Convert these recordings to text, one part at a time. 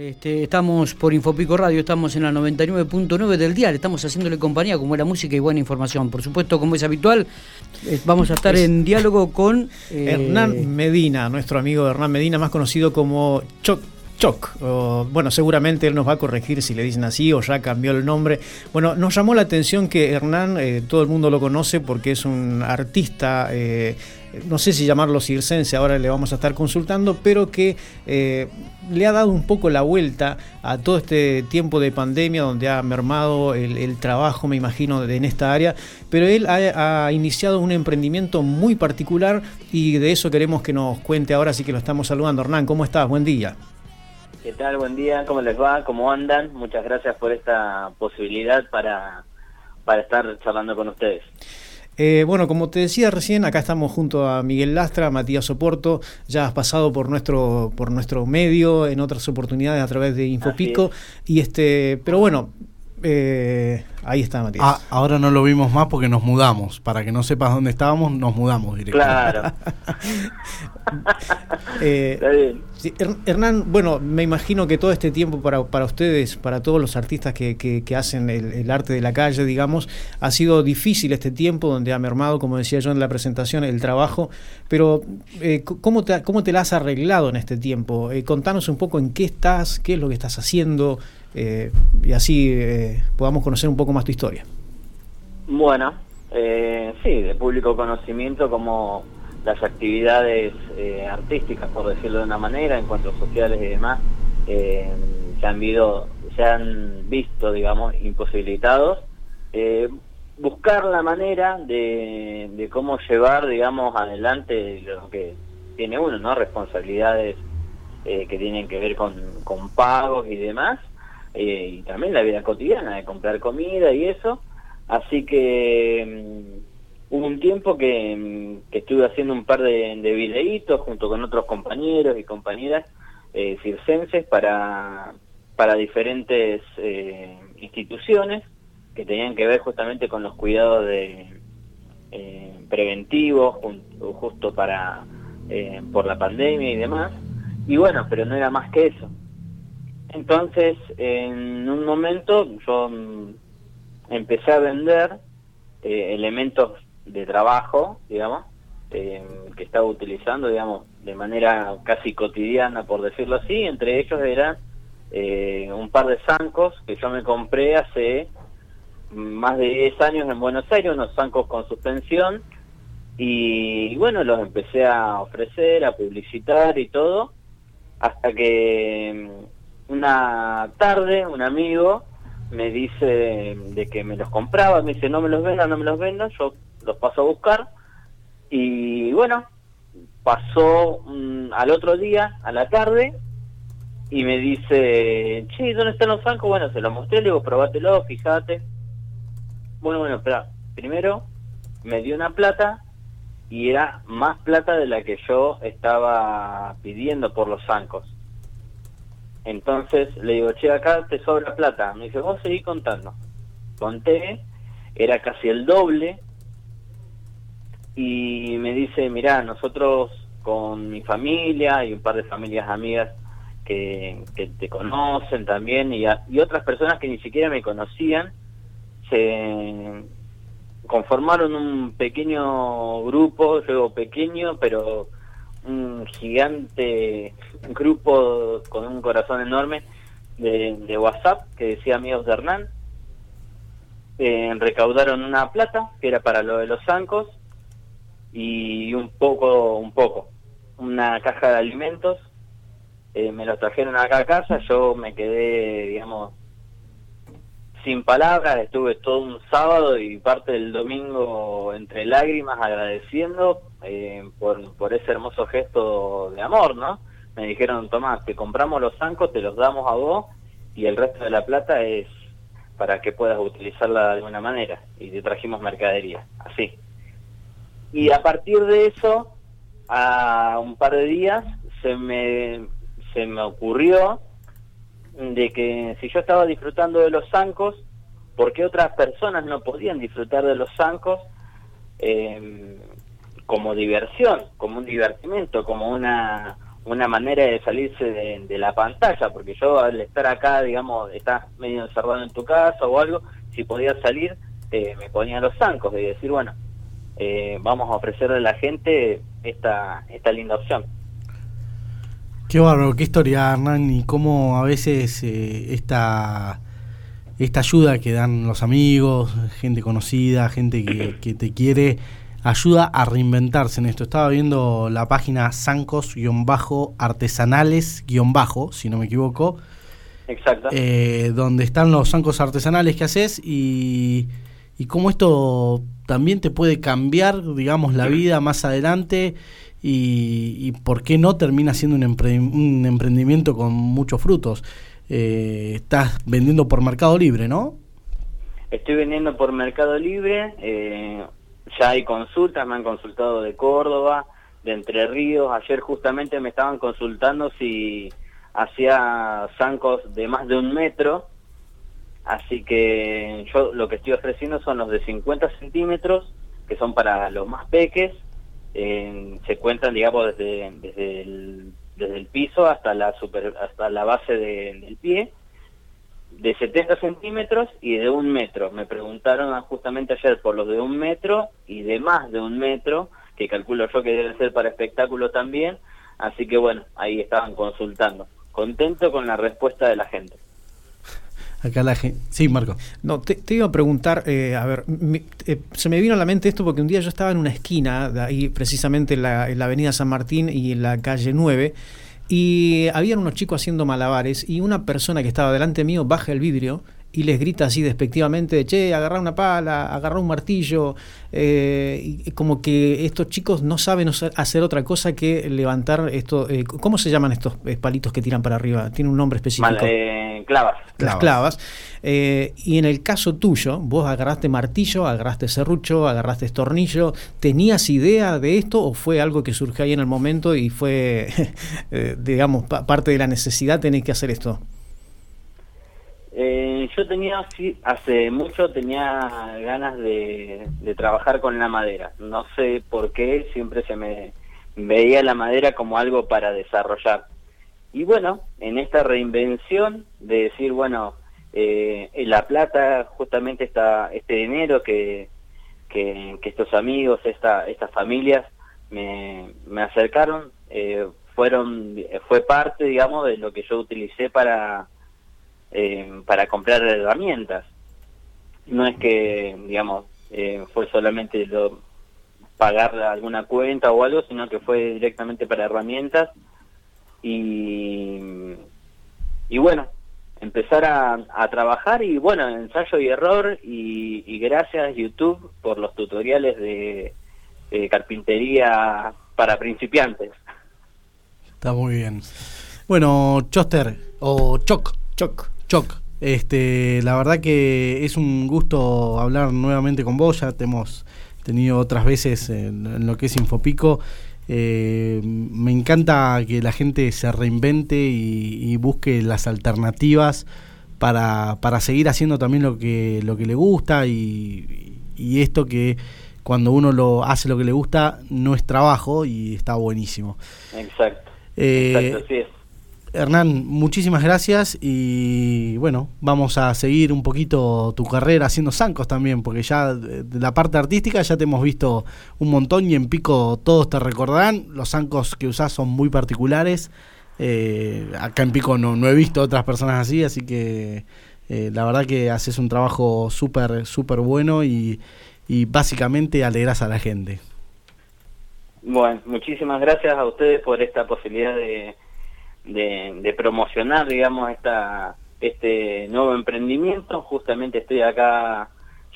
Este, estamos por Infopico Radio, estamos en la 99.9 del día, estamos haciéndole compañía con buena música y buena información. Por supuesto, como es habitual, eh, vamos a estar en diálogo con... Eh, Hernán Medina, nuestro amigo Hernán Medina, más conocido como Choc Choc. bueno, seguramente él nos va a corregir si le dicen así o ya cambió el nombre. Bueno, nos llamó la atención que Hernán, eh, todo el mundo lo conoce porque es un artista, eh, no sé si llamarlo circense, ahora le vamos a estar consultando, pero que eh, le ha dado un poco la vuelta a todo este tiempo de pandemia donde ha mermado el, trabajo, me imagino, en esta área. Pero él ha, ha, iniciado un emprendimiento muy particular y de eso queremos que nos cuente ahora, así que lo estamos saludando. Hernán, ¿cómo estás? Buen día. ¿Qué tal? Buen día, ¿cómo les va? ¿Cómo andan? Muchas gracias por esta posibilidad para, para estar charlando con ustedes. Eh, bueno, como te decía recién, acá estamos junto a Miguel Lastra, Matías Soporto, ya has pasado por nuestro, por nuestro medio en otras oportunidades a través de Infopico, y este, pero bueno, eh, ahí está Matías. Ah, ahora no lo vimos más porque nos mudamos. Para que no sepas dónde estábamos, nos mudamos directamente. Claro. eh, Hernán, bueno, me imagino que todo este tiempo para, para ustedes, para todos los artistas que, que, hacen el, arte de la calle, digamos, ha sido difícil este tiempo donde ha mermado, como decía yo en la presentación, el trabajo. Pero, eh, ¿cómo, te, ¿cómo te la has arreglado en este tiempo? Eh, contanos un poco en qué estás, qué es lo que estás haciendo. Eh, y así eh, podamos conocer un poco más tu historia. Bueno, eh, sí, de público conocimiento como las actividades artísticas, por decirlo de una manera, encuentros sociales y demás, se, han visto, se han visto, digamos, imposibilitados. buscar la manera de, de cómo llevar, digamos, adelante lo que tiene uno, ¿no? Responsabilidades que tienen que ver con, con pagos y demás, eh, y también la vida cotidiana de comprar comida y eso. Así que mm, hubo un tiempo que, mm, que, estuve haciendo un par de, de videitos junto con otros compañeros y compañeras eh, circenses para, para diferentes eh, instituciones que tenían que ver justamente con los cuidados de eh, preventivos justo para eh, por la pandemia y demás y bueno pero no era más que eso entonces, en un momento yo mm, empecé a vender eh, elementos de trabajo, digamos, eh, que estaba utilizando, digamos, de manera casi cotidiana, por decirlo así. Entre ellos eran eh, un par de zancos que yo me compré hace más de 10 años en Buenos Aires, unos zancos con suspensión. Y, y bueno, los empecé a ofrecer, a publicitar y todo, hasta que una tarde un amigo me dice de que me los compraba, me dice no me los vendan, no me los vendan, yo los paso a buscar y bueno, pasó al otro día, a la tarde, y me dice, che, ¿dónde están los zancos? Bueno, se los mostré, le digo, probátelo, fíjate. Bueno, bueno, espera, primero me dio una plata y era más plata de la que yo estaba pidiendo por los zancos. Entonces le digo, che, acá te sobra plata. Me dice, vos seguí contando. Conté, era casi el doble. Y me dice, mirá, nosotros con mi familia y un par de familias amigas que, te conocen también y, y otras personas que ni siquiera me conocían, se conformaron un pequeño grupo, yo pequeño, pero un gigante grupo con un corazón enorme de, WhatsApp que decía amigos de Hernán. Eh, recaudaron una plata que era para lo de los zancos y un poco, un poco, una caja de alimentos. Eh, me los trajeron acá a casa, yo me quedé, digamos, sin palabras, estuve todo un sábado y parte del domingo entre lágrimas agradeciendo eh, por, por ese hermoso gesto de amor, ¿no? Me dijeron, Tomás, te compramos los zancos, te los damos a vos y el resto de la plata es para que puedas utilizarla de alguna manera. Y te trajimos mercadería, así. Y a partir de eso, a un par de días, se me, se me ocurrió de que si yo estaba disfrutando de los zancos, ¿por qué otras personas no podían disfrutar de los zancos eh, como diversión, como un divertimento, como una, una manera de salirse de, la pantalla, porque yo al estar acá, digamos, estás medio encerrado en tu casa o algo, si podía salir, eh, me ponía los zancos y decir, bueno, eh, vamos a ofrecerle a la gente esta, esta linda opción. Qué bárbaro, qué historia, Hernán, y cómo a veces eh, esta, esta ayuda que dan los amigos, gente conocida, gente que, que te quiere, ayuda a reinventarse en esto. Estaba viendo la página zancos-artesanales-bajo, si no me equivoco. Exacto. Eh, donde están los zancos artesanales que haces y, y cómo esto también te puede cambiar, digamos, la vida más adelante y, por qué no termina siendo un, un emprendimiento con muchos frutos. Eh, estás vendiendo por Mercado Libre, ¿no? Estoy vendiendo por Mercado Libre. Eh, ya hay consultas, me han consultado de Córdoba, de Entre Ríos. Ayer justamente me estaban consultando si hacía zancos de más de un metro. Así que yo lo que estoy ofreciendo son los de 50 centímetros, que son para los más peques. se cuentan, digamos, desde, desde, el, desde el piso hasta la, super, hasta la base del pie de 70 centímetros y de un metro. Me preguntaron justamente ayer por los de un metro y de más de un metro, que calculo yo que debe ser para espectáculo también. Así que bueno, ahí estaban consultando. Contento con la respuesta de la gente. Acá la gente. Sí, Marco. No, te, iba a preguntar, eh, a ver, eh, se me vino a la mente esto porque un día yo estaba en una esquina, de ahí precisamente en la, en la avenida San Martín y en la calle 9 y habían unos chicos haciendo malabares y una persona que estaba delante mío baja el vidrio y les grita así despectivamente, che, agarra una pala, agarra un martillo, eh, y como que estos chicos no saben hacer otra cosa que levantar esto, eh, ¿cómo se llaman estos eh, palitos que tiran para arriba? Tiene un nombre específico. Clavas. Las clavas. y en el caso tuyo, vos agarraste martillo, agarraste serrucho, agarraste tornillo, ¿tenías idea de esto o fue algo que surgió ahí en el momento y fue, digamos, parte de la necesidad tener que hacer esto? Eh, yo tenía, hace mucho tenía ganas de, trabajar con la madera. No sé por qué, siempre se me veía la madera como algo para desarrollar. Y bueno, en esta reinvención de decir, bueno, eh, La Plata, justamente esta, este dinero que, que, estos amigos, esta, estas familias me, me acercaron, eh, fueron, fue parte, digamos, de lo que yo utilicé para eh, para comprar herramientas. No es que, digamos, eh, fue solamente lo, pagar alguna cuenta o algo, sino que fue directamente para herramientas. Y, y bueno, empezar a, trabajar y bueno, ensayo y error y, gracias YouTube por los tutoriales de, de carpintería para principiantes. Está muy bien. Bueno, Choster o Choc, Choc, Choc, este, la verdad que es un gusto hablar nuevamente con vos, ya te hemos tenido otras veces en, lo que es Infopico. Eh, me encanta que la gente se reinvente y, busque las alternativas para, para, seguir haciendo también lo que, lo que le gusta y, esto que cuando uno lo hace lo que le gusta no es trabajo y está buenísimo. Exacto. Eh, Exacto, sí Hernán, muchísimas gracias y bueno, vamos a seguir un poquito tu carrera haciendo zancos también, porque ya de la parte artística ya te hemos visto un montón y en Pico todos te recordarán, los zancos que usás son muy particulares, eh, acá en Pico no, no, he visto otras personas así, así que eh, la verdad que haces un trabajo súper, súper bueno y, y básicamente alegras a la gente. Bueno, muchísimas gracias a ustedes por esta posibilidad de de, promocionar, digamos, esta, este nuevo emprendimiento. Justamente estoy acá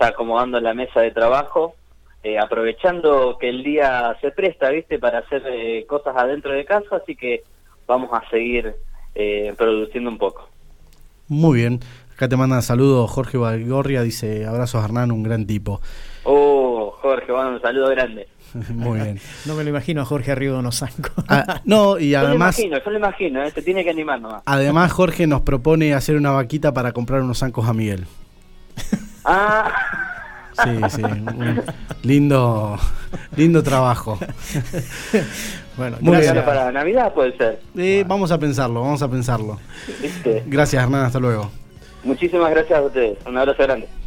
ya acomodando la mesa de trabajo, eh, aprovechando que el día se presta, ¿viste?, para hacer eh, cosas adentro de casa, así que vamos a seguir eh, produciendo un poco. Muy bien. Acá te manda saludos Jorge Valgorria, dice abrazos Hernán, un gran tipo. Oh, Jorge, bueno, un saludo grande. Muy bien. No me lo imagino a Jorge arriba de unos zancos. Ah, no, y además. Yo lo imagino, yo lo imagino, ¿eh? se tiene que animar nomás. Además, Jorge nos propone hacer una vaquita para comprar unos zancos a Miguel. Ah. Sí, sí. lindo, lindo trabajo. Bueno, Muy gracias. para Navidad puede ser. Eh, vamos a pensarlo, vamos a pensarlo. Gracias Hernán, hasta luego. Muchísimas gracias a ustedes. Un abrazo grande.